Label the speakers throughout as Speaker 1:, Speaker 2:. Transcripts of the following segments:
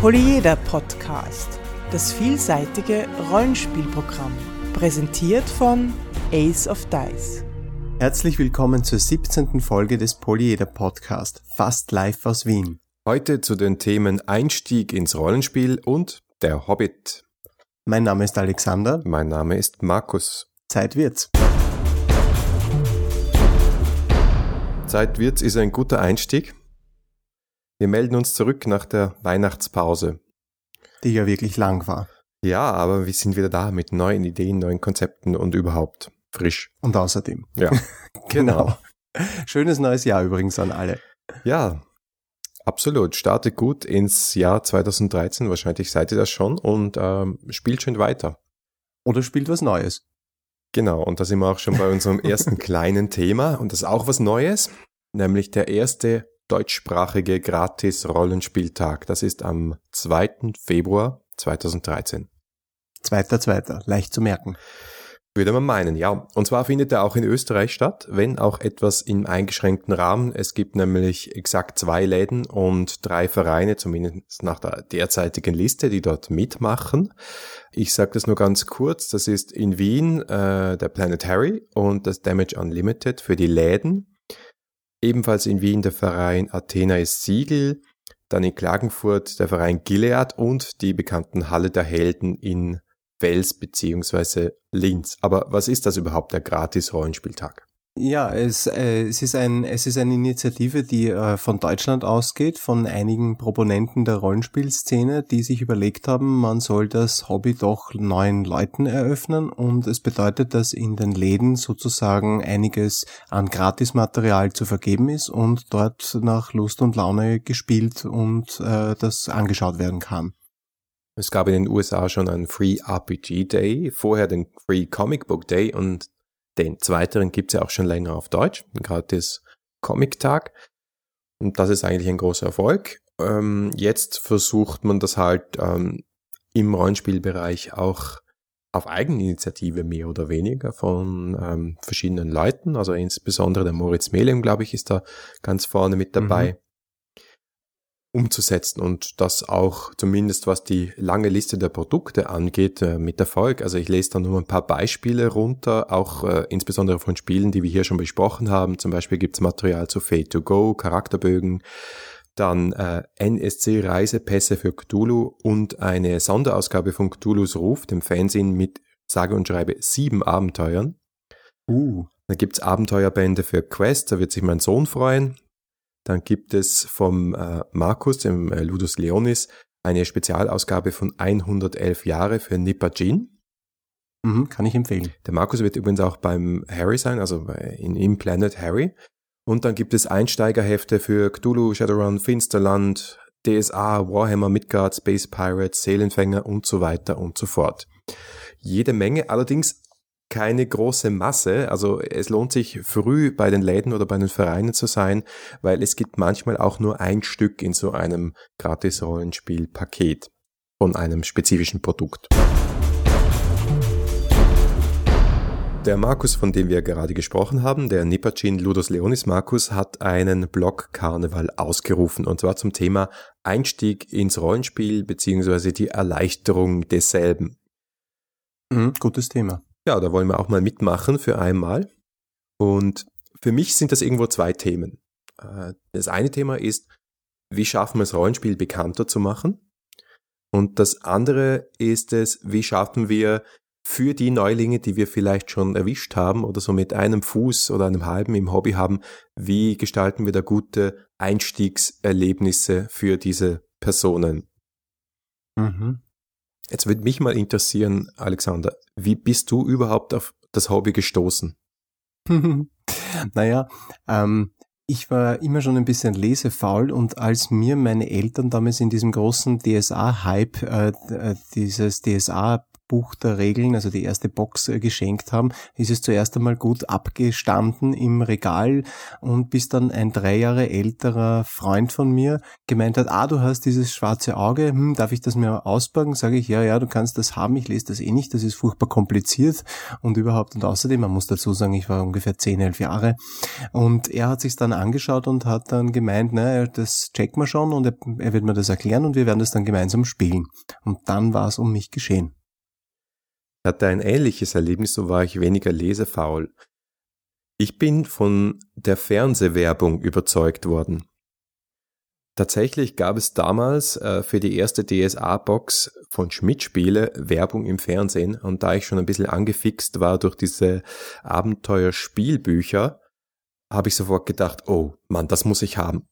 Speaker 1: Polyeder Podcast, das vielseitige Rollenspielprogramm, präsentiert von Ace of Dice.
Speaker 2: Herzlich willkommen zur 17. Folge des Polyeder Podcast, fast live aus Wien.
Speaker 3: Heute zu den Themen Einstieg ins Rollenspiel und der Hobbit.
Speaker 2: Mein Name ist Alexander.
Speaker 3: Mein Name ist Markus.
Speaker 2: Zeit wird's.
Speaker 3: Zeit wird's ist ein guter Einstieg. Wir melden uns zurück nach der Weihnachtspause.
Speaker 2: Die ja wirklich lang war.
Speaker 3: Ja, aber wir sind wieder da mit neuen Ideen, neuen Konzepten und überhaupt frisch.
Speaker 2: Und außerdem.
Speaker 3: Ja,
Speaker 2: genau. Schönes neues Jahr übrigens an alle.
Speaker 3: Ja, absolut. Startet gut ins Jahr 2013. Wahrscheinlich seid ihr das schon und ähm, spielt schön weiter.
Speaker 2: Oder spielt was Neues.
Speaker 3: Genau, und da sind wir auch schon bei unserem ersten kleinen Thema und das ist auch was Neues, nämlich der erste deutschsprachige Gratis-Rollenspieltag. Das ist am 2. Februar 2013.
Speaker 2: Zweiter, zweiter, leicht zu merken.
Speaker 3: Würde man meinen, ja. Und zwar findet er auch in Österreich statt, wenn auch etwas im eingeschränkten Rahmen. Es gibt nämlich exakt zwei Läden und drei Vereine, zumindest nach der derzeitigen Liste, die dort mitmachen. Ich sage das nur ganz kurz. Das ist in Wien äh, der Planet Harry und das Damage Unlimited für die Läden. Ebenfalls in Wien der Verein Athena ist Siegel, dann in Klagenfurt der Verein Gilead und die bekannten Halle der Helden in Wels beziehungsweise Linz. Aber was ist das überhaupt, der Gratis-Rollenspieltag?
Speaker 2: Ja, es, äh, es, ist ein, es ist eine Initiative, die äh, von Deutschland ausgeht, von einigen Proponenten der Rollenspielszene, die sich überlegt haben, man soll das Hobby doch neuen Leuten eröffnen und es bedeutet, dass in den Läden sozusagen einiges an Gratismaterial zu vergeben ist und dort nach Lust und Laune gespielt und äh, das angeschaut werden kann.
Speaker 3: Es gab in den USA schon einen Free RPG Day, vorher den Free Comic Book Day und den zweiteren gibt's ja auch schon länger auf Deutsch, gerade das Comic-Tag. Und das ist eigentlich ein großer Erfolg. Ähm, jetzt versucht man das halt ähm, im Rollenspielbereich auch auf Eigeninitiative mehr oder weniger von ähm, verschiedenen Leuten. Also insbesondere der Moritz Melem, glaube ich, ist da ganz vorne mit dabei. Mhm umzusetzen und das auch zumindest was die lange Liste der Produkte angeht äh, mit Erfolg. Also ich lese da nur ein paar Beispiele runter, auch äh, insbesondere von Spielen, die wir hier schon besprochen haben. Zum Beispiel gibt's Material zu Fate to Go, Charakterbögen, dann äh, NSC Reisepässe für Cthulhu und eine Sonderausgabe von Cthulhus Ruf, dem Fernsehen mit sage und schreibe sieben Abenteuern. Uh. Dann gibt's Abenteuerbände für Quest, da wird sich mein Sohn freuen. Dann gibt es vom äh, Markus, dem äh, Ludus Leonis, eine Spezialausgabe von 111 Jahre für Nipper Jean.
Speaker 2: Mhm, kann ich empfehlen.
Speaker 3: Der Markus wird übrigens auch beim Harry sein, also in, im Planet Harry. Und dann gibt es Einsteigerhefte für Cthulhu, Shadowrun, Finsterland, DSA, Warhammer, Midgard, Space Pirates, Seelenfänger und so weiter und so fort. Jede Menge, allerdings keine große Masse. Also es lohnt sich früh bei den Läden oder bei den Vereinen zu sein, weil es gibt manchmal auch nur ein Stück in so einem Gratis-Rollenspiel-Paket von einem spezifischen Produkt. Der Markus, von dem wir gerade gesprochen haben, der Nipacin Ludus Leonis Markus, hat einen Blog-Karneval ausgerufen und zwar zum Thema Einstieg ins Rollenspiel beziehungsweise die Erleichterung desselben.
Speaker 2: Mhm, gutes Thema
Speaker 3: ja, da wollen wir auch mal mitmachen für einmal. Und für mich sind das irgendwo zwei Themen. Äh, das eine Thema ist, wie schaffen wir es, Rollenspiel bekannter zu machen? Und das andere ist es, wie schaffen wir für die Neulinge, die wir vielleicht schon erwischt haben oder so mit einem Fuß oder einem halben im Hobby haben, wie gestalten wir da gute Einstiegserlebnisse für diese Personen? Mhm. Jetzt würde mich mal interessieren, Alexander, wie bist du überhaupt auf das Hobby gestoßen?
Speaker 2: naja, ähm, ich war immer schon ein bisschen lesefaul und als mir meine Eltern damals in diesem großen DSA-Hype äh, äh, dieses DSA Buch der Regeln, also die erste Box äh, geschenkt haben, ist es zuerst einmal gut abgestanden im Regal und bis dann ein drei Jahre älterer Freund von mir gemeint hat, ah, du hast dieses schwarze Auge, hm, darf ich das mir auspacken? Sage ich, ja, ja, du kannst das haben, ich lese das eh nicht, das ist furchtbar kompliziert und überhaupt und außerdem, man muss dazu sagen, ich war ungefähr zehn, elf Jahre und er hat sich dann angeschaut und hat dann gemeint, na, das checken wir schon und er, er wird mir das erklären und wir werden das dann gemeinsam spielen. Und dann war es um mich geschehen
Speaker 3: hatte ein ähnliches Erlebnis, so war ich weniger lesefaul. Ich bin von der Fernsehwerbung überzeugt worden. Tatsächlich gab es damals äh, für die erste DSA-Box von Schmidt-Spiele Werbung im Fernsehen und da ich schon ein bisschen angefixt war durch diese Abenteuerspielbücher, habe ich sofort gedacht, oh Mann, das muss ich haben.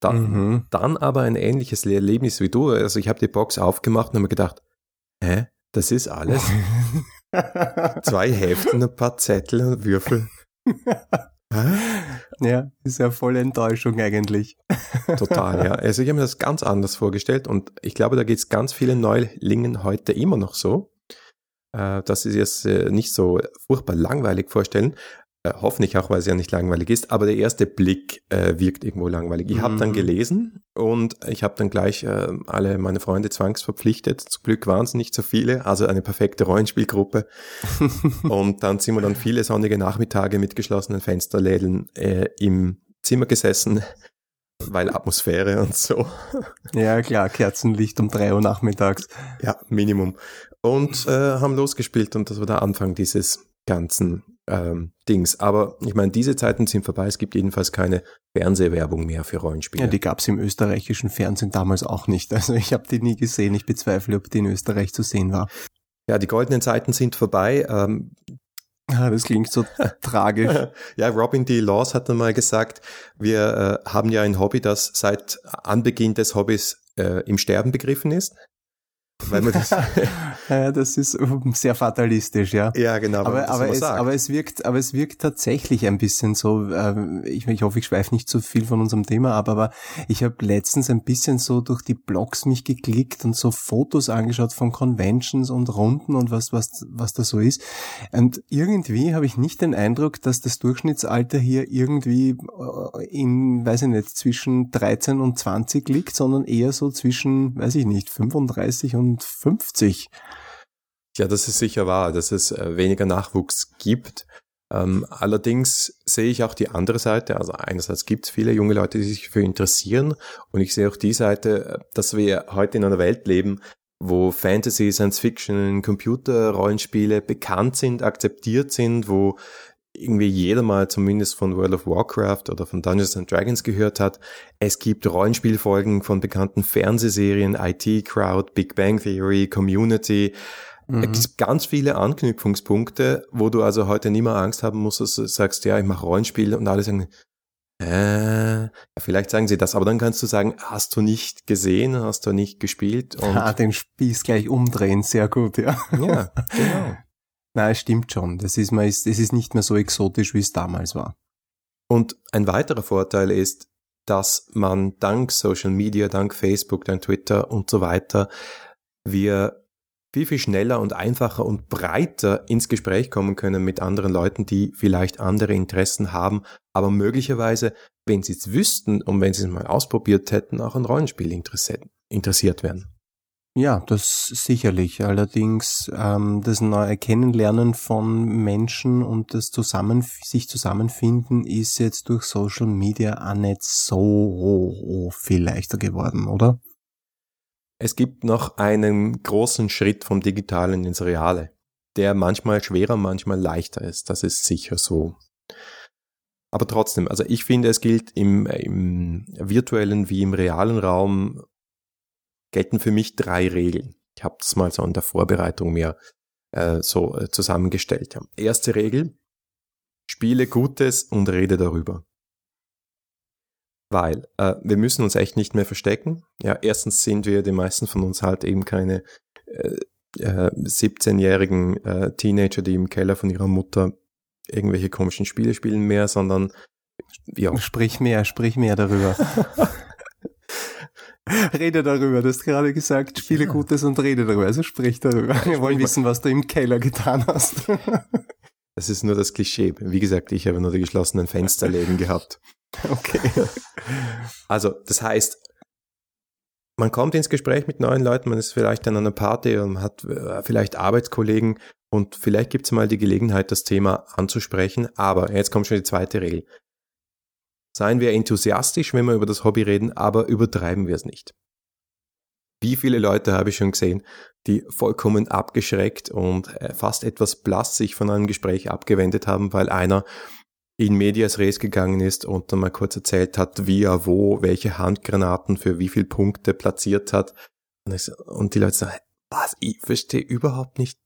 Speaker 3: Dann, mhm. dann aber ein ähnliches Erlebnis wie du. Also ich habe die Box aufgemacht und habe mir gedacht, hä, das ist alles. Zwei Heften, ein paar Zettel und Würfel.
Speaker 2: ja, ist ja voll Enttäuschung eigentlich.
Speaker 3: Total, ja. Also ich habe mir das ganz anders vorgestellt und ich glaube, da geht es ganz vielen Neulingen heute immer noch so, äh, dass sie das äh, nicht so furchtbar langweilig vorstellen. Äh, hoffentlich auch, weil es ja nicht langweilig ist, aber der erste Blick äh, wirkt irgendwo langweilig. Ich mhm. habe dann gelesen und ich habe dann gleich äh, alle meine Freunde zwangsverpflichtet. Zum Glück waren es nicht so viele, also eine perfekte Rollenspielgruppe. und dann sind wir dann viele sonnige Nachmittage mit geschlossenen Fensterläden äh, im Zimmer gesessen, weil Atmosphäre und so.
Speaker 2: Ja, klar, Kerzenlicht um drei Uhr nachmittags.
Speaker 3: Ja, Minimum. Und äh, haben losgespielt und das war der Anfang dieses ganzen ähm, Dings. Aber ich meine, diese Zeiten sind vorbei. Es gibt jedenfalls keine Fernsehwerbung mehr für Rollenspiele.
Speaker 2: Ja, die gab es im österreichischen Fernsehen damals auch nicht. Also ich habe die nie gesehen. Ich bezweifle, ob die in Österreich zu sehen war.
Speaker 3: Ja, die goldenen Zeiten sind vorbei. Ähm,
Speaker 2: Ah, das klingt so tragisch.
Speaker 3: Ja, Robin D. Laws hat einmal gesagt, wir äh, haben ja ein Hobby, das seit Anbeginn des Hobbys äh, im Sterben begriffen ist.
Speaker 2: Weil man das, ja, das ist sehr fatalistisch, ja.
Speaker 3: Ja, genau.
Speaker 2: Aber, aber, es, aber es wirkt, aber es wirkt tatsächlich ein bisschen so. Äh, ich, ich hoffe, ich schweife nicht zu viel von unserem Thema ab, aber ich habe letztens ein bisschen so durch die Blogs mich geklickt und so Fotos angeschaut von Conventions und Runden und was was was da so ist. Und irgendwie habe ich nicht den Eindruck, dass das Durchschnittsalter hier irgendwie äh, in, weiß ich nicht, zwischen 13 und 20 liegt, sondern eher so zwischen, weiß ich nicht, 35 und 50.
Speaker 3: Ja, das ist sicher wahr, dass es äh, weniger Nachwuchs gibt. Ähm, allerdings sehe ich auch die andere Seite. Also einerseits gibt es viele junge Leute, die sich dafür interessieren. Und ich sehe auch die Seite, dass wir heute in einer Welt leben, wo Fantasy, Science Fiction, Computerrollenspiele bekannt sind, akzeptiert sind, wo irgendwie jeder mal zumindest von World of Warcraft oder von Dungeons and Dragons gehört hat. Es gibt Rollenspielfolgen von bekannten Fernsehserien, IT Crowd, Big Bang Theory, Community. Mhm. Es gibt ganz viele Anknüpfungspunkte, wo du also heute nie mehr Angst haben musst, dass du sagst, ja, ich mache Rollenspiele und alle sagen, äh, vielleicht sagen sie das, aber dann kannst du sagen, hast du nicht gesehen, hast du nicht gespielt.
Speaker 2: Und ah, den Spieß gleich umdrehen, sehr gut, ja.
Speaker 3: Ja, genau.
Speaker 2: Na, es stimmt schon. Das ist, mal, es ist nicht mehr so exotisch, wie es damals war.
Speaker 3: Und ein weiterer Vorteil ist, dass man dank Social Media, dank Facebook, dank Twitter und so weiter, wir viel, viel schneller und einfacher und breiter ins Gespräch kommen können mit anderen Leuten, die vielleicht andere Interessen haben, aber möglicherweise, wenn sie es wüssten und wenn sie es mal ausprobiert hätten, auch an Rollenspiel interessiert werden.
Speaker 2: Ja, das sicherlich. Allerdings ähm, das neue Kennenlernen von Menschen und das zusammen sich zusammenfinden ist jetzt durch Social Media auch nicht so viel leichter geworden, oder?
Speaker 3: Es gibt noch einen großen Schritt vom Digitalen ins Reale, der manchmal schwerer, manchmal leichter ist. Das ist sicher so. Aber trotzdem, also ich finde, es gilt im, im virtuellen wie im realen Raum gelten für mich drei Regeln. Ich habe das mal so in der Vorbereitung mir äh, so äh, zusammengestellt. Erste Regel, spiele Gutes und rede darüber. Weil äh, wir müssen uns echt nicht mehr verstecken. Ja, erstens sind wir, die meisten von uns halt eben keine äh, äh, 17-jährigen äh, Teenager, die im Keller von ihrer Mutter irgendwelche komischen Spiele spielen mehr, sondern
Speaker 2: ja. Sprich mehr, sprich mehr darüber. Rede darüber, du hast gerade gesagt, spiele ja. Gutes und rede darüber, also sprich darüber. Wir wollen wissen, was du im Keller getan hast.
Speaker 3: Das ist nur das Klischee. Wie gesagt, ich habe nur die geschlossenen Fensterläden gehabt.
Speaker 2: Okay.
Speaker 3: Also, das heißt, man kommt ins Gespräch mit neuen Leuten, man ist vielleicht an einer Party und hat äh, vielleicht Arbeitskollegen und vielleicht gibt es mal die Gelegenheit, das Thema anzusprechen. Aber jetzt kommt schon die zweite Regel. Seien wir enthusiastisch, wenn wir über das Hobby reden, aber übertreiben wir es nicht. Wie viele Leute habe ich schon gesehen, die vollkommen abgeschreckt und äh, fast etwas blass sich von einem Gespräch abgewendet haben, weil einer in Medias Res gegangen ist und dann mal kurz erzählt hat, wie er wo, welche Handgranaten für wie viele Punkte platziert hat. Und die Leute sagen, was, ich verstehe überhaupt nicht.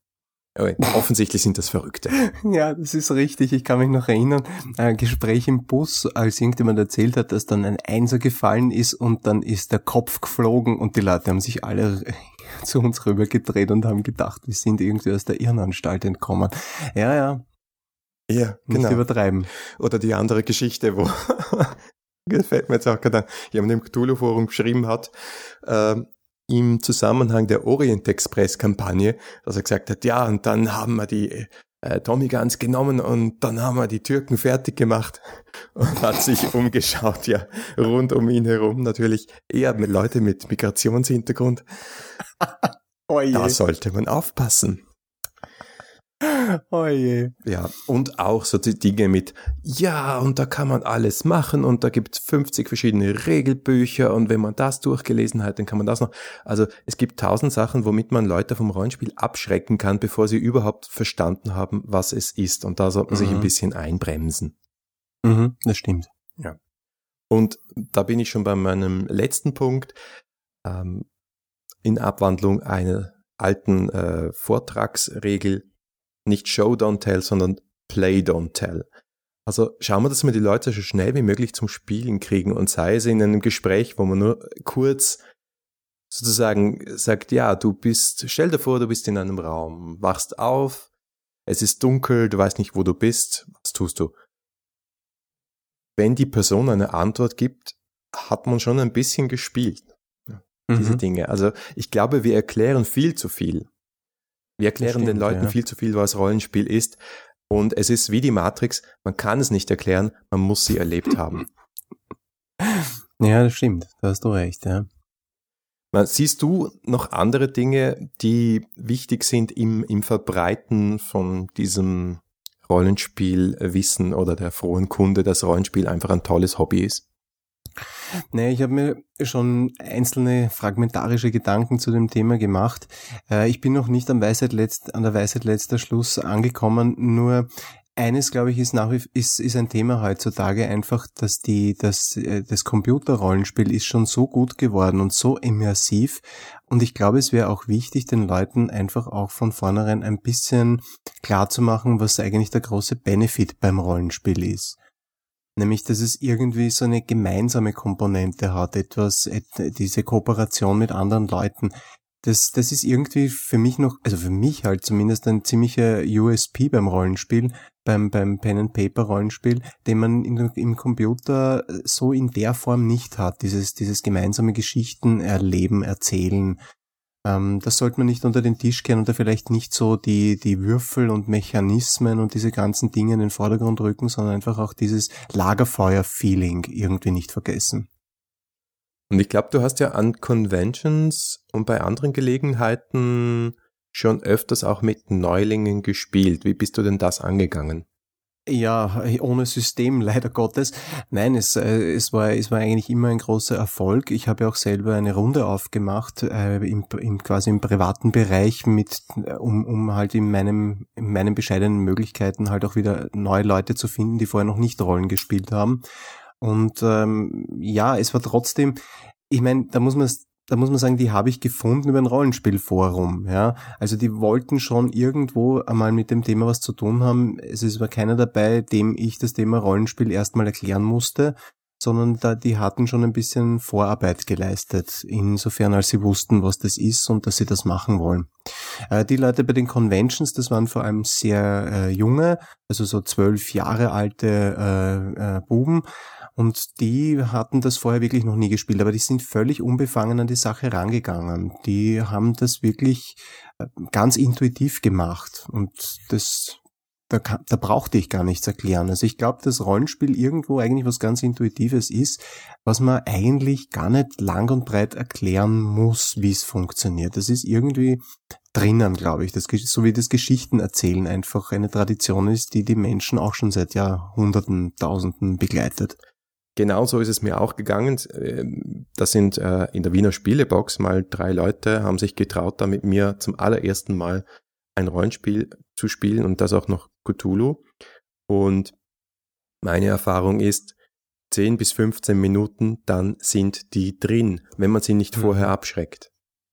Speaker 3: Offensichtlich sind das Verrückte.
Speaker 2: Ja, das ist richtig. Ich kann mich noch erinnern, ein Gespräch im Bus, als irgendjemand erzählt hat, dass dann ein Einser gefallen ist und dann ist der Kopf geflogen und die Leute haben sich alle zu uns rübergedreht und haben gedacht, wir sind irgendwie aus der Irrenanstalt entkommen. Ja, ja.
Speaker 3: Ja,
Speaker 2: genau. Nicht übertreiben.
Speaker 3: Oder die andere Geschichte, wo gefällt mir jetzt auch gerade, jemand im Cthulhu-Forum geschrieben hat, ähm, im Zusammenhang der Orient Express Kampagne, dass er gesagt hat, ja, und dann haben wir die äh, Tommy Guns genommen und dann haben wir die Türken fertig gemacht und hat sich umgeschaut, ja, rund um ihn herum natürlich eher mit Leute mit Migrationshintergrund. oh da sollte man aufpassen.
Speaker 2: Oh je.
Speaker 3: Ja, und auch so die Dinge mit, ja, und da kann man alles machen und da gibt's 50 verschiedene Regelbücher und wenn man das durchgelesen hat, dann kann man das noch. Also es gibt tausend Sachen, womit man Leute vom Rollenspiel abschrecken kann, bevor sie überhaupt verstanden haben, was es ist. Und da sollte man mhm. sich ein mhm. bisschen einbremsen.
Speaker 2: Mhm, das stimmt.
Speaker 3: Ja. Und da bin ich schon bei meinem letzten Punkt. Ähm, in Abwandlung einer alten äh, Vortragsregel nicht Show Don't Tell, sondern Play Don't Tell. Also schauen wir, dass wir die Leute so schnell wie möglich zum Spielen kriegen und sei es in einem Gespräch, wo man nur kurz sozusagen sagt, ja, du bist, stell dir vor, du bist in einem Raum, wachst auf, es ist dunkel, du weißt nicht, wo du bist, was tust du? Wenn die Person eine Antwort gibt, hat man schon ein bisschen gespielt. Diese mhm. Dinge. Also ich glaube, wir erklären viel zu viel. Wir erklären stimmt, den Leuten ja. viel zu viel, was Rollenspiel ist. Und es ist wie die Matrix, man kann es nicht erklären, man muss sie erlebt haben.
Speaker 2: Ja, das stimmt, da hast du recht, ja.
Speaker 3: Siehst du noch andere Dinge, die wichtig sind im, im Verbreiten von diesem Rollenspielwissen oder der frohen Kunde, dass Rollenspiel einfach ein tolles Hobby ist?
Speaker 2: Nee, ich habe mir schon einzelne fragmentarische Gedanken zu dem Thema gemacht. Äh, ich bin noch nicht am Weisheit letzt, an der Weisheit letzter Schluss angekommen, nur eines, glaube ich, ist nach wie ist, ist ein Thema heutzutage einfach, dass die, dass äh, das Computerrollenspiel ist schon so gut geworden und so immersiv. Und ich glaube, es wäre auch wichtig, den Leuten einfach auch von vornherein ein bisschen klar zu machen, was eigentlich der große Benefit beim Rollenspiel ist nämlich dass es irgendwie so eine gemeinsame Komponente hat, etwas, diese Kooperation mit anderen Leuten. Das, das ist irgendwie für mich noch, also für mich halt zumindest ein ziemlicher USP beim Rollenspiel, beim, beim Pen and Paper Rollenspiel, den man in, im Computer so in der Form nicht hat. Dieses, dieses gemeinsame Geschichten erleben, erzählen, ähm, das sollte man nicht unter den Tisch kehren und da vielleicht nicht so die, die Würfel und Mechanismen und diese ganzen Dinge in den Vordergrund rücken, sondern einfach auch dieses Lagerfeuer-Feeling irgendwie nicht vergessen.
Speaker 3: Und ich glaube, du hast ja an Conventions und bei anderen Gelegenheiten schon öfters auch mit Neulingen gespielt. Wie bist du denn das angegangen?
Speaker 2: Ja, ohne System, leider Gottes. Nein, es, äh, es, war, es war eigentlich immer ein großer Erfolg. Ich habe ja auch selber eine Runde aufgemacht, äh, im, im, quasi im privaten Bereich, mit, um, um halt in meinem, in meinen bescheidenen Möglichkeiten halt auch wieder neue Leute zu finden, die vorher noch nicht Rollen gespielt haben. Und ähm, ja, es war trotzdem, ich meine, da muss man da muss man sagen, die habe ich gefunden über ein Rollenspielforum, ja. Also die wollten schon irgendwo einmal mit dem Thema was zu tun haben. Es ist aber keiner dabei, dem ich das Thema Rollenspiel erstmal erklären musste. Sondern da, die hatten schon ein bisschen Vorarbeit geleistet, insofern als sie wussten, was das ist und dass sie das machen wollen. Äh, die Leute bei den Conventions, das waren vor allem sehr äh, junge, also so zwölf Jahre alte äh, äh, Buben, und die hatten das vorher wirklich noch nie gespielt, aber die sind völlig unbefangen an die Sache rangegangen. Die haben das wirklich äh, ganz intuitiv gemacht und das da, da brauchte ich gar nichts erklären. Also ich glaube, dass Rollenspiel irgendwo eigentlich was ganz Intuitives ist, was man eigentlich gar nicht lang und breit erklären muss, wie es funktioniert. Das ist irgendwie drinnen, glaube ich. Das, so wie das Geschichtenerzählen einfach eine Tradition ist, die die Menschen auch schon seit Jahrhunderten, Tausenden begleitet.
Speaker 3: Genauso ist es mir auch gegangen. Ähm, das sind äh, in der Wiener Spielebox mal drei Leute, haben sich getraut, da mit mir zum allerersten Mal ein Rollenspiel zu spielen und das auch noch Cthulhu. Und meine Erfahrung ist, 10 bis 15 Minuten, dann sind die drin, wenn man sie nicht mhm. vorher abschreckt.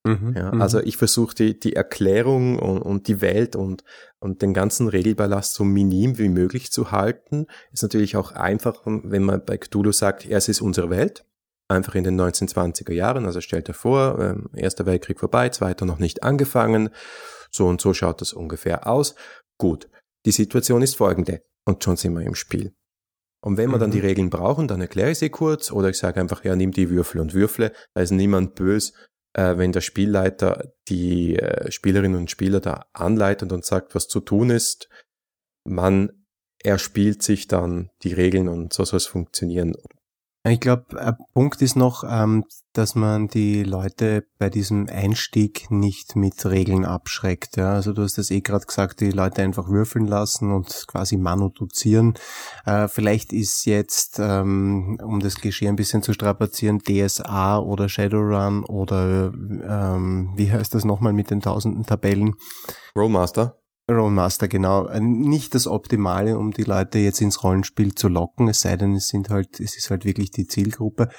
Speaker 3: Mhm, ja, mhm. also ich versuche die, die Erklärung und, und die Welt und, und den ganzen Regelballast so minim wie möglich zu halten. Ist natürlich auch einfach, wenn man bei Cthulhu sagt, ja, es ist unsere Welt. Einfach in den 1920er Jahren, also stellt er vor, äh, Erster Weltkrieg vorbei, Zweiter noch nicht angefangen. So und so schaut das ungefähr aus. Gut, die Situation ist folgende und schon sind wir im Spiel. Und wenn wir dann die mhm. Regeln brauchen, dann erkläre ich sie kurz oder ich sage einfach, ja, nimm die Würfel und Würfle. Da ist niemand böse, äh, wenn der Spielleiter die äh, Spielerinnen und Spieler da anleitet und sagt, was zu tun ist. Man erspielt sich dann die Regeln und so soll es funktionieren.
Speaker 2: Ich glaube, ein Punkt ist noch, ähm, dass man die Leute bei diesem Einstieg nicht mit Regeln abschreckt. Also du hast das eh gerade gesagt, die Leute einfach würfeln lassen und quasi manuduzieren. Äh, vielleicht ist jetzt, ähm, um das Geschehen ein bisschen zu strapazieren, DSA oder Shadowrun oder ähm, wie heißt das nochmal mit den tausenden Tabellen?
Speaker 3: Rollmaster.
Speaker 2: Rollmaster, genau. Äh, nicht das Optimale, um die Leute jetzt ins Rollenspiel zu locken, es sei denn, es sind halt, es ist halt wirklich die Zielgruppe.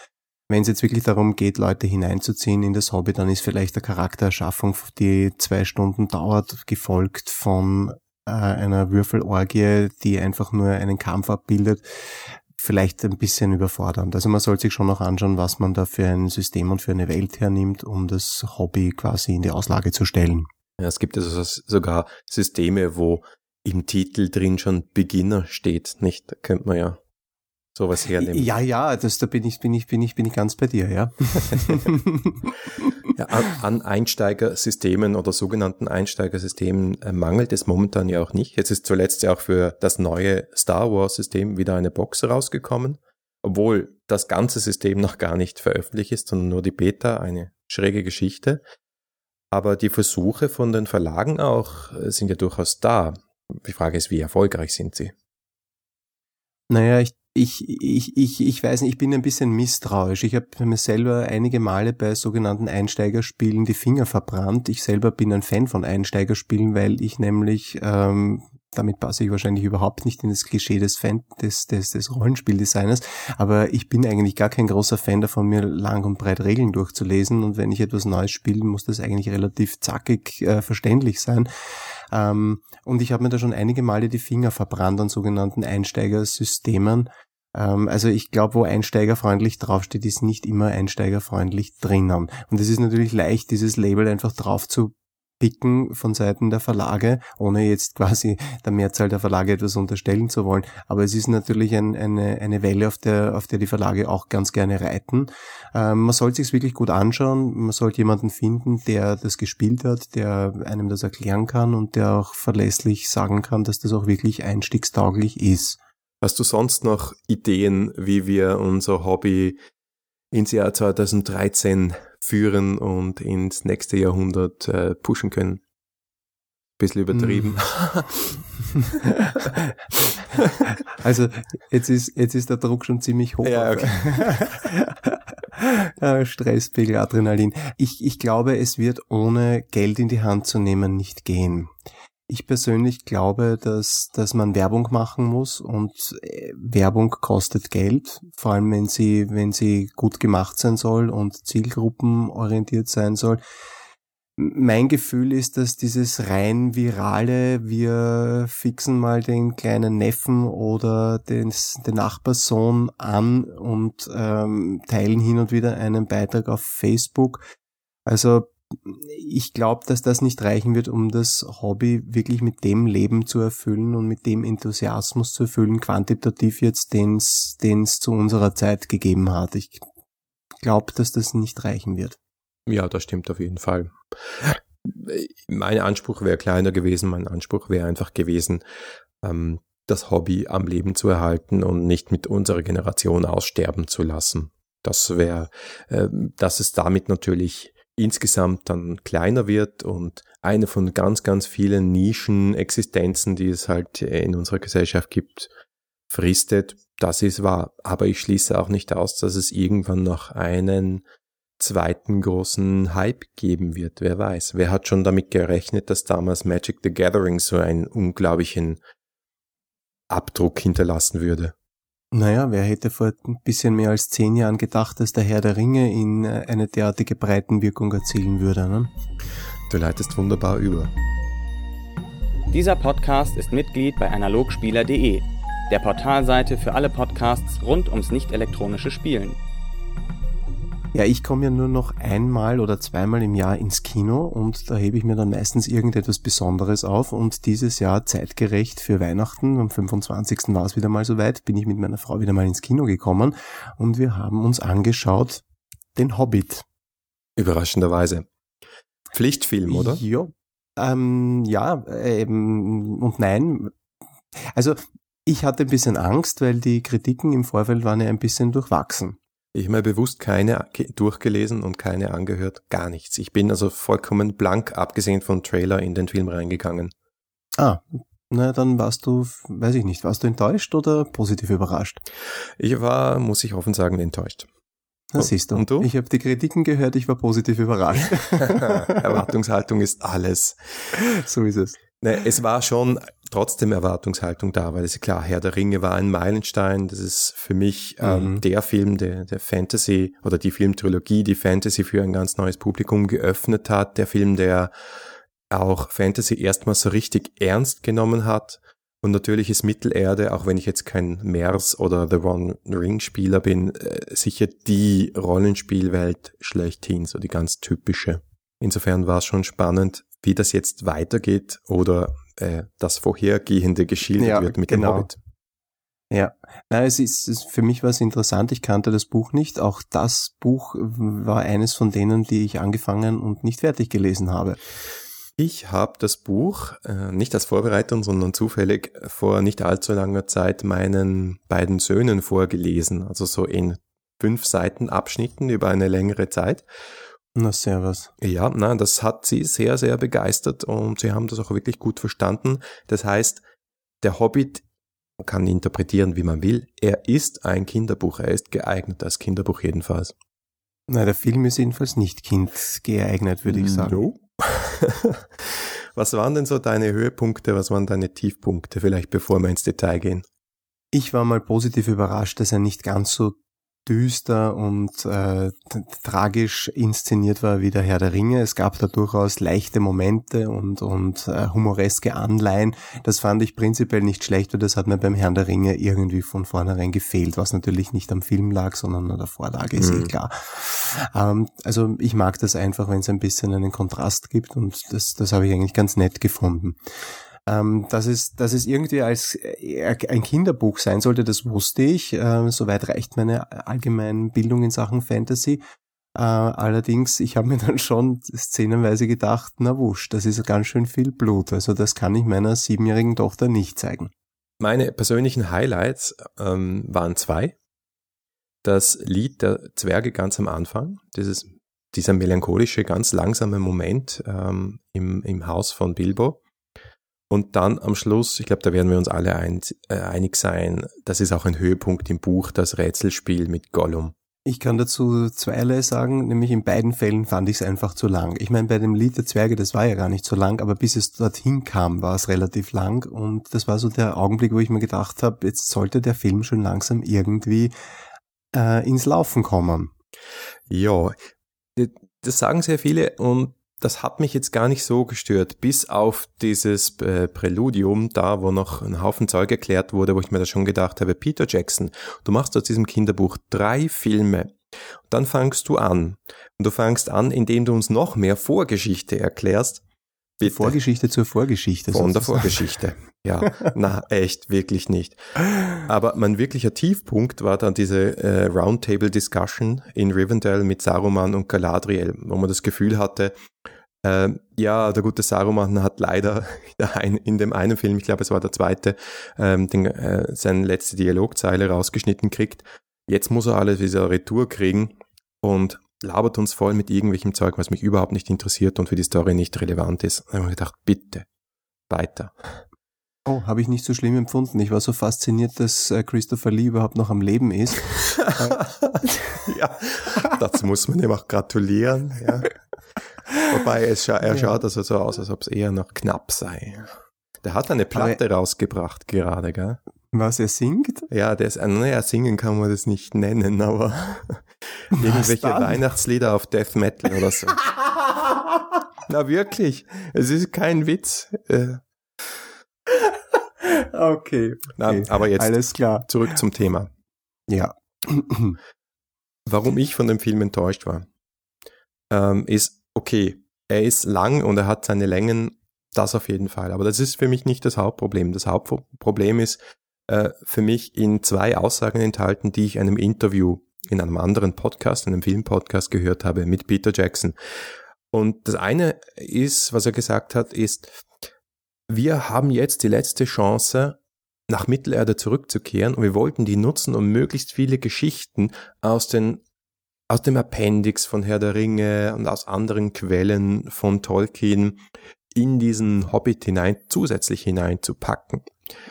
Speaker 2: Wenn es jetzt wirklich darum geht, Leute hineinzuziehen in das Hobby, dann ist vielleicht der Charaktererschaffung, die zwei Stunden dauert, gefolgt von äh, einer Würfelorgie, die einfach nur einen Kampf abbildet, vielleicht ein bisschen überfordernd. Also man sollte sich schon noch anschauen, was man da für ein System und für eine Welt hernimmt, um das Hobby quasi in die Auslage zu stellen.
Speaker 3: Ja, es gibt also sogar Systeme, wo im Titel drin schon Beginner steht, nicht? Da könnte man ja sowas hernehmen.
Speaker 2: Ja, ja, das, da bin ich, bin ich, bin ich, bin ich ganz bei dir, ja.
Speaker 3: ja an, an Einsteigersystemen oder sogenannten Einsteigersystemen äh, mangelt es momentan ja auch nicht. Jetzt ist zuletzt ja auch für das neue Star Wars System wieder eine Box rausgekommen, obwohl das ganze System noch gar nicht veröffentlicht ist, sondern nur die Beta, eine schräge Geschichte. Aber die Versuche von den Verlagen auch äh, sind ja durchaus da. Die Frage ist, wie erfolgreich sind sie?
Speaker 2: Naja, ich, ich, ich, ich, ich weiß nicht, ich bin ein bisschen misstrauisch. Ich habe mir selber einige Male bei sogenannten Einsteigerspielen die Finger verbrannt. Ich selber bin ein Fan von Einsteigerspielen, weil ich nämlich ähm, damit passe ich wahrscheinlich überhaupt nicht in das Klischee des, Fan, des, des, des Rollenspieldesigners, aber ich bin eigentlich gar kein großer Fan davon, mir lang und breit Regeln durchzulesen und wenn ich etwas Neues spiele, muss das eigentlich relativ zackig äh, verständlich sein. Ähm, und ich habe mir da schon einige Male die Finger verbrannt an sogenannten Einsteigersystemen. Ähm, also ich glaube, wo einsteigerfreundlich draufsteht, ist nicht immer einsteigerfreundlich drinnen. Und es ist natürlich leicht, dieses Label einfach drauf zu picken von Seiten der Verlage, ohne jetzt quasi der Mehrzahl der Verlage etwas unterstellen zu wollen. Aber es ist natürlich ein, eine, eine Welle, auf der, auf der die Verlage auch ganz gerne reiten. Ähm, man sollte sich wirklich gut anschauen. Man sollte jemanden finden, der das gespielt hat, der einem das erklären kann und der auch verlässlich sagen kann, dass das auch wirklich einstiegstauglich ist.
Speaker 3: Hast du sonst noch Ideen, wie wir unser Hobby ins Jahr 2013 führen und ins nächste Jahrhundert äh, pushen können. Bisschen übertrieben.
Speaker 2: Mm. also jetzt ist, jetzt ist der Druck schon ziemlich hoch. Ja, okay. Stresspegel, Adrenalin. Ich, ich glaube, es wird ohne Geld in die Hand zu nehmen nicht gehen. Ich persönlich glaube, dass, dass man Werbung machen muss und äh, Werbung kostet Geld, vor allem wenn sie, wenn sie gut gemacht sein soll und zielgruppenorientiert sein soll. mein Gefühl ist, dass dieses rein virale, wir fixen mal den kleinen Neffen oder den, den Nachbarssohn an und ähm, teilen hin und wieder einen Beitrag auf Facebook. Also ich glaube, dass das nicht reichen wird, um das Hobby wirklich mit dem Leben zu erfüllen und mit dem Enthusiasmus zu erfüllen, quantitativ jetzt, den es zu unserer Zeit gegeben hat. Ich glaube, dass das nicht reichen wird.
Speaker 3: Ja, das stimmt auf jeden Fall. Mein Anspruch wäre kleiner gewesen, mein Anspruch wäre einfach gewesen, ähm, das Hobby am Leben zu erhalten und nicht mit unserer Generation aussterben zu lassen. Das wäre, äh, dass es damit natürlich insgesamt dann kleiner wird und eine von ganz, ganz vielen Nischenexistenzen, die es halt in unserer Gesellschaft gibt, fristet. Das ist wahr. Aber ich schließe auch nicht aus, dass es irgendwann noch einen zweiten großen Hype geben wird. Wer weiß. Wer hat schon damit gerechnet, dass damals Magic the Gathering so einen unglaublichen Abdruck hinterlassen würde?
Speaker 2: Naja, wer hätte vor ein bisschen mehr als zehn Jahren gedacht, dass der Herr der Ringe in äh, eine derartige Breitenwirkung erzielen würde, ne?
Speaker 3: Du leitest wunderbar über.
Speaker 4: Dieser Podcast ist Mitglied bei analogspieler.de, der Portalseite für alle Podcasts rund ums nicht elektronische Spielen.
Speaker 2: Ja, ich komme ja nur noch einmal oder zweimal im Jahr ins Kino und da hebe ich mir dann meistens irgendetwas Besonderes auf und dieses Jahr zeitgerecht für Weihnachten, am 25. war es wieder mal soweit, bin ich mit meiner Frau wieder mal ins Kino gekommen und wir haben uns angeschaut den Hobbit.
Speaker 3: Überraschenderweise. Pflichtfilm, oder?
Speaker 2: Ja, ähm, ja ähm, und nein. Also ich hatte ein bisschen Angst, weil die Kritiken im Vorfeld waren ja ein bisschen durchwachsen.
Speaker 3: Ich habe mir bewusst keine durchgelesen und keine angehört, gar nichts. Ich bin also vollkommen blank, abgesehen vom Trailer, in den Film reingegangen.
Speaker 2: Ah, na, dann warst du, weiß ich nicht, warst du enttäuscht oder positiv überrascht?
Speaker 3: Ich war, muss ich offen sagen, enttäuscht.
Speaker 2: Na, siehst du. Und du? Ich habe die Kritiken gehört, ich war positiv überrascht.
Speaker 3: Erwartungshaltung ist alles.
Speaker 2: So ist es.
Speaker 3: Ne, es war schon trotzdem Erwartungshaltung da, weil es ist klar, Herr der Ringe war ein Meilenstein. Das ist für mich ähm, mhm. der Film, der, der Fantasy oder die Filmtrilogie, die Fantasy für ein ganz neues Publikum geöffnet hat. Der Film, der auch Fantasy erstmals so richtig ernst genommen hat. Und natürlich ist Mittelerde, auch wenn ich jetzt kein Mers oder The One Ring Spieler bin, äh, sicher die Rollenspielwelt schlechthin, so die ganz typische. Insofern war es schon spannend, wie das jetzt weitergeht oder äh, das Vorhergehende geschildert ja, wird mit genau. dem Hobbit.
Speaker 2: Ja, Na, es ist, es, für mich war es interessant, ich kannte das Buch nicht. Auch das Buch war eines von denen, die ich angefangen und nicht fertig gelesen habe.
Speaker 3: Ich habe das Buch äh, nicht als Vorbereitung, sondern zufällig vor nicht allzu langer Zeit meinen beiden Söhnen vorgelesen, also so in fünf Seiten Abschnitten über eine längere Zeit.
Speaker 2: Na, servus.
Speaker 3: Ja, na, das hat sie sehr, sehr begeistert und sie haben das auch wirklich gut verstanden. Das heißt, der Hobbit man kann interpretieren, wie man will. Er ist ein Kinderbuch. Er ist geeignet als Kinderbuch jedenfalls.
Speaker 2: Na, der Film ist jedenfalls nicht kindgeeignet, würde ich sagen. No.
Speaker 3: was waren denn so deine Höhepunkte? Was waren deine Tiefpunkte? Vielleicht bevor wir ins Detail gehen.
Speaker 2: Ich war mal positiv überrascht, dass er nicht ganz so düster und äh, tragisch inszeniert war wie der Herr der Ringe. Es gab da durchaus leichte Momente und, und äh, humoreske Anleihen. Das fand ich prinzipiell nicht schlecht, weil das hat mir beim Herrn der Ringe irgendwie von vornherein gefehlt, was natürlich nicht am Film lag, sondern an der Vorlage, ist eh mhm. eh klar. Ähm, also ich mag das einfach, wenn es ein bisschen einen Kontrast gibt und das, das habe ich eigentlich ganz nett gefunden. Ähm, dass, es, dass es irgendwie als äh, ein Kinderbuch sein sollte, das wusste ich. Äh, soweit reicht meine allgemeine Bildung in Sachen Fantasy. Äh, allerdings, ich habe mir dann schon szenenweise gedacht, na wusch, das ist ganz schön viel Blut. Also das kann ich meiner siebenjährigen Tochter nicht zeigen.
Speaker 3: Meine persönlichen Highlights ähm, waren zwei. Das Lied der Zwerge ganz am Anfang, dieses, dieser melancholische, ganz langsame Moment ähm, im, im Haus von Bilbo und dann am Schluss, ich glaube, da werden wir uns alle ein, äh, einig sein, das ist auch ein Höhepunkt im Buch, das Rätselspiel mit Gollum.
Speaker 2: Ich kann dazu zweierlei sagen, nämlich in beiden Fällen fand ich es einfach zu lang. Ich meine, bei dem Lied der Zwerge, das war ja gar nicht so lang, aber bis es dorthin kam, war es relativ lang und das war so der Augenblick, wo ich mir gedacht habe, jetzt sollte der Film schon langsam irgendwie äh, ins Laufen kommen.
Speaker 3: Ja, das sagen sehr viele und das hat mich jetzt gar nicht so gestört, bis auf dieses äh, Präludium da, wo noch ein Haufen Zeug erklärt wurde, wo ich mir da schon gedacht habe, Peter Jackson, du machst aus diesem Kinderbuch drei Filme. Und dann fangst du an. Und du fangst an, indem du uns noch mehr Vorgeschichte erklärst.
Speaker 2: Bitte. Vorgeschichte zur Vorgeschichte.
Speaker 3: Von der Vorgeschichte. Ja, na, echt, wirklich nicht. Aber mein wirklicher Tiefpunkt war dann diese äh, Roundtable-Discussion in Rivendell mit Saruman und Galadriel, wo man das Gefühl hatte, äh, ja, der gute Saruman hat leider in dem einen Film, ich glaube es war der zweite, ähm, den, äh, seine letzte Dialogzeile rausgeschnitten kriegt. Jetzt muss er alles wieder retour kriegen und labert uns voll mit irgendwelchem Zeug, was mich überhaupt nicht interessiert und für die Story nicht relevant ist. Da habe ich gedacht, bitte, weiter.
Speaker 2: Oh, habe ich nicht so schlimm empfunden. Ich war so fasziniert, dass äh, Christopher Lee überhaupt noch am Leben ist.
Speaker 3: ja, dazu muss man ihm auch gratulieren. Ja. Wobei es scha er ja. schaut also so aus, als ob es eher noch knapp sei. Der hat eine Platte Aber rausgebracht gerade, gell?
Speaker 2: Was er singt?
Speaker 3: Ja, der ist, naja, singen kann man das nicht nennen, aber irgendwelche dann? Weihnachtslieder auf Death Metal oder so. Na wirklich, es ist kein Witz. Äh,
Speaker 2: okay,
Speaker 3: Na, aber jetzt
Speaker 2: alles klar.
Speaker 3: Zurück zum Thema.
Speaker 2: Ja.
Speaker 3: Warum ich von dem Film enttäuscht war, ähm, ist okay. Er ist lang und er hat seine Längen, das auf jeden Fall. Aber das ist für mich nicht das Hauptproblem. Das Hauptproblem ist äh, für mich in zwei Aussagen enthalten, die ich in einem Interview in einem anderen Podcast, einem Filmpodcast gehört habe mit Peter Jackson. Und das eine ist, was er gesagt hat, ist, wir haben jetzt die letzte Chance, nach Mittelerde zurückzukehren und wir wollten die nutzen, um möglichst viele Geschichten aus den aus dem Appendix von Herr der Ringe und aus anderen Quellen von Tolkien in diesen Hobbit hinein zusätzlich hineinzupacken.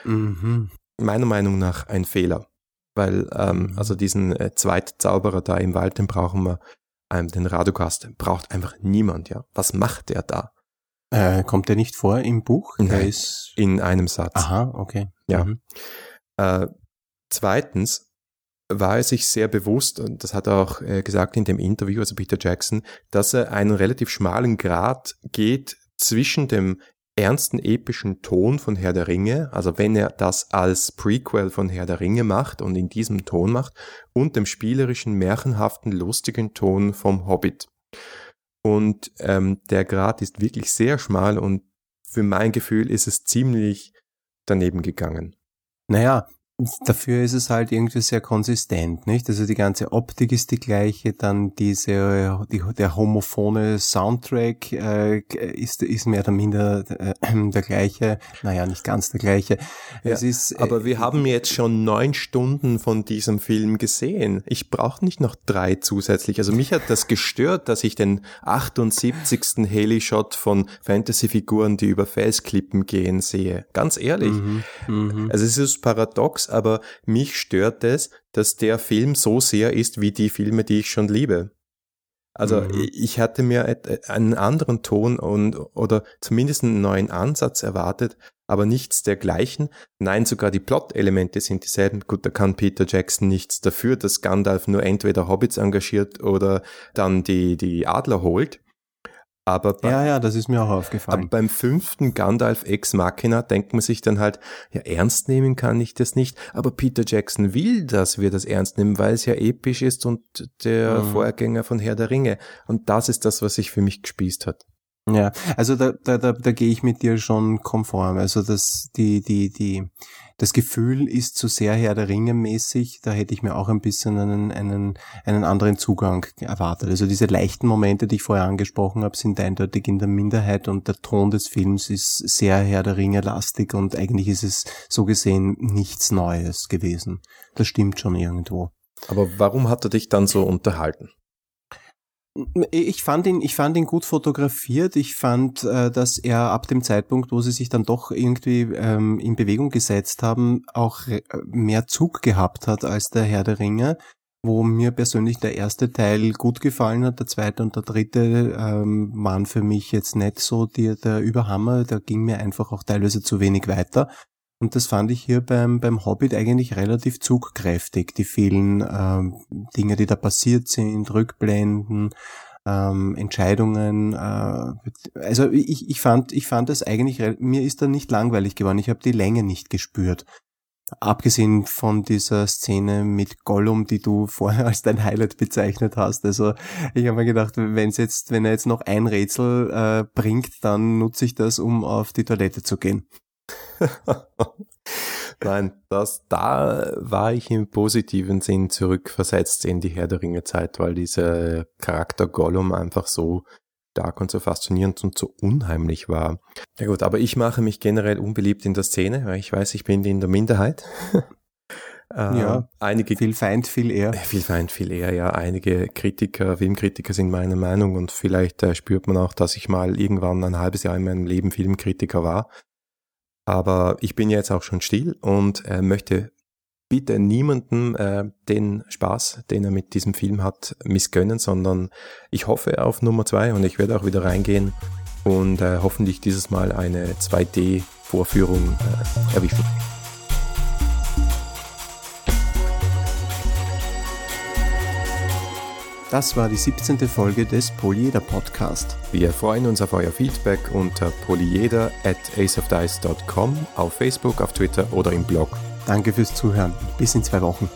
Speaker 3: Mhm. Meiner Meinung nach ein Fehler, weil ähm, mhm. also diesen äh, Zweitzauberer da im Wald, den brauchen wir, ähm, den Radogast braucht einfach niemand, ja. Was macht der da?
Speaker 2: Äh, kommt der nicht vor im Buch?
Speaker 3: Nein, ist in einem Satz.
Speaker 2: Aha, okay.
Speaker 3: Ja. Mhm. Äh, zweitens war er sich sehr bewusst, und das hat er auch äh, gesagt in dem Interview, also Peter Jackson, dass er einen relativ schmalen Grad geht zwischen dem ernsten epischen Ton von Herr der Ringe, also wenn er das als Prequel von Herr der Ringe macht und in diesem Ton macht, und dem spielerischen, märchenhaften, lustigen Ton vom Hobbit. Und ähm, der Grad ist wirklich sehr schmal und für mein Gefühl ist es ziemlich daneben gegangen.
Speaker 2: Naja, Dafür ist es halt irgendwie sehr konsistent, nicht? Also die ganze Optik ist die gleiche, dann diese, die, der homophone Soundtrack äh, ist, ist mehr oder minder äh, der gleiche, naja, nicht ganz der gleiche.
Speaker 3: Ja, es ist, äh, aber wir haben jetzt schon neun Stunden von diesem Film gesehen. Ich brauche nicht noch drei zusätzlich. Also mich hat das gestört, dass ich den 78. Heli-Shot von Fantasy-Figuren, die über Felsklippen gehen, sehe. Ganz ehrlich. Mhm, mh. Also es ist paradox, aber mich stört es, dass der Film so sehr ist wie die Filme, die ich schon liebe. Also mhm. ich hatte mir einen anderen Ton und oder zumindest einen neuen Ansatz erwartet, aber nichts dergleichen. Nein, sogar die Plot-Elemente sind dieselben. Gut, da kann Peter Jackson nichts dafür, dass Gandalf nur entweder Hobbits engagiert oder dann die, die Adler holt. Aber
Speaker 2: bei, ja, ja, das ist mir auch aufgefallen. Aber
Speaker 3: beim fünften Gandalf Ex Machina denkt man sich dann halt, ja, ernst nehmen kann ich das nicht. Aber Peter Jackson will, dass wir das ernst nehmen, weil es ja episch ist und der mhm. Vorgänger von Herr der Ringe. Und das ist das, was sich für mich gespießt hat.
Speaker 2: Ja, also da, da, da, da gehe ich mit dir schon konform. Also das, die, die, die, das Gefühl ist zu sehr Herr der Ringe mäßig. Da hätte ich mir auch ein bisschen einen, einen, einen anderen Zugang erwartet. Also diese leichten Momente, die ich vorher angesprochen habe, sind eindeutig in der Minderheit und der Ton des Films ist sehr Herr der Ringe lastig und eigentlich ist es so gesehen nichts Neues gewesen. Das stimmt schon irgendwo.
Speaker 3: Aber warum hat er dich dann so unterhalten?
Speaker 2: Ich fand ihn, ich fand ihn gut fotografiert. Ich fand, äh, dass er ab dem Zeitpunkt, wo sie sich dann doch irgendwie ähm, in Bewegung gesetzt haben, auch mehr Zug gehabt hat als der Herr der Ringe. Wo mir persönlich der erste Teil gut gefallen hat, der zweite und der dritte ähm, waren für mich jetzt nicht so der Überhammer. Da ging mir einfach auch teilweise zu wenig weiter. Und das fand ich hier beim, beim Hobbit eigentlich relativ zugkräftig. Die vielen ähm, Dinge, die da passiert sind, Rückblenden, ähm, Entscheidungen. Äh, also ich, ich fand, ich fand das eigentlich, mir ist da nicht langweilig geworden. Ich habe die Länge nicht gespürt. Abgesehen von dieser Szene mit Gollum, die du vorher als dein Highlight bezeichnet hast. Also ich habe mir gedacht, wenn jetzt, wenn er jetzt noch ein Rätsel äh, bringt, dann nutze ich das, um auf die Toilette zu gehen.
Speaker 3: Nein, das, da war ich im positiven Sinn zurückversetzt in die Herr der Ringe Zeit, weil dieser Charakter Gollum einfach so stark und so faszinierend und so unheimlich war. Ja gut, aber ich mache mich generell unbeliebt in der Szene, weil ich weiß, ich bin in der Minderheit.
Speaker 2: Äh, ja, einige viel Feind, viel eher.
Speaker 3: Viel Feind, viel eher, ja. Einige Kritiker, Filmkritiker sind meiner Meinung und vielleicht äh, spürt man auch, dass ich mal irgendwann ein halbes Jahr in meinem Leben Filmkritiker war. Aber ich bin jetzt auch schon still und äh, möchte bitte niemanden äh, den Spaß, den er mit diesem Film hat, missgönnen, sondern ich hoffe auf Nummer zwei und ich werde auch wieder reingehen und äh, hoffentlich dieses Mal eine 2D-Vorführung äh, erwischen.
Speaker 2: Das war die 17. Folge des Polyeder Podcast.
Speaker 3: Wir freuen uns auf euer Feedback unter polyeder at aceofdice.com, auf Facebook, auf Twitter oder im Blog.
Speaker 2: Danke fürs Zuhören. Bis in zwei Wochen.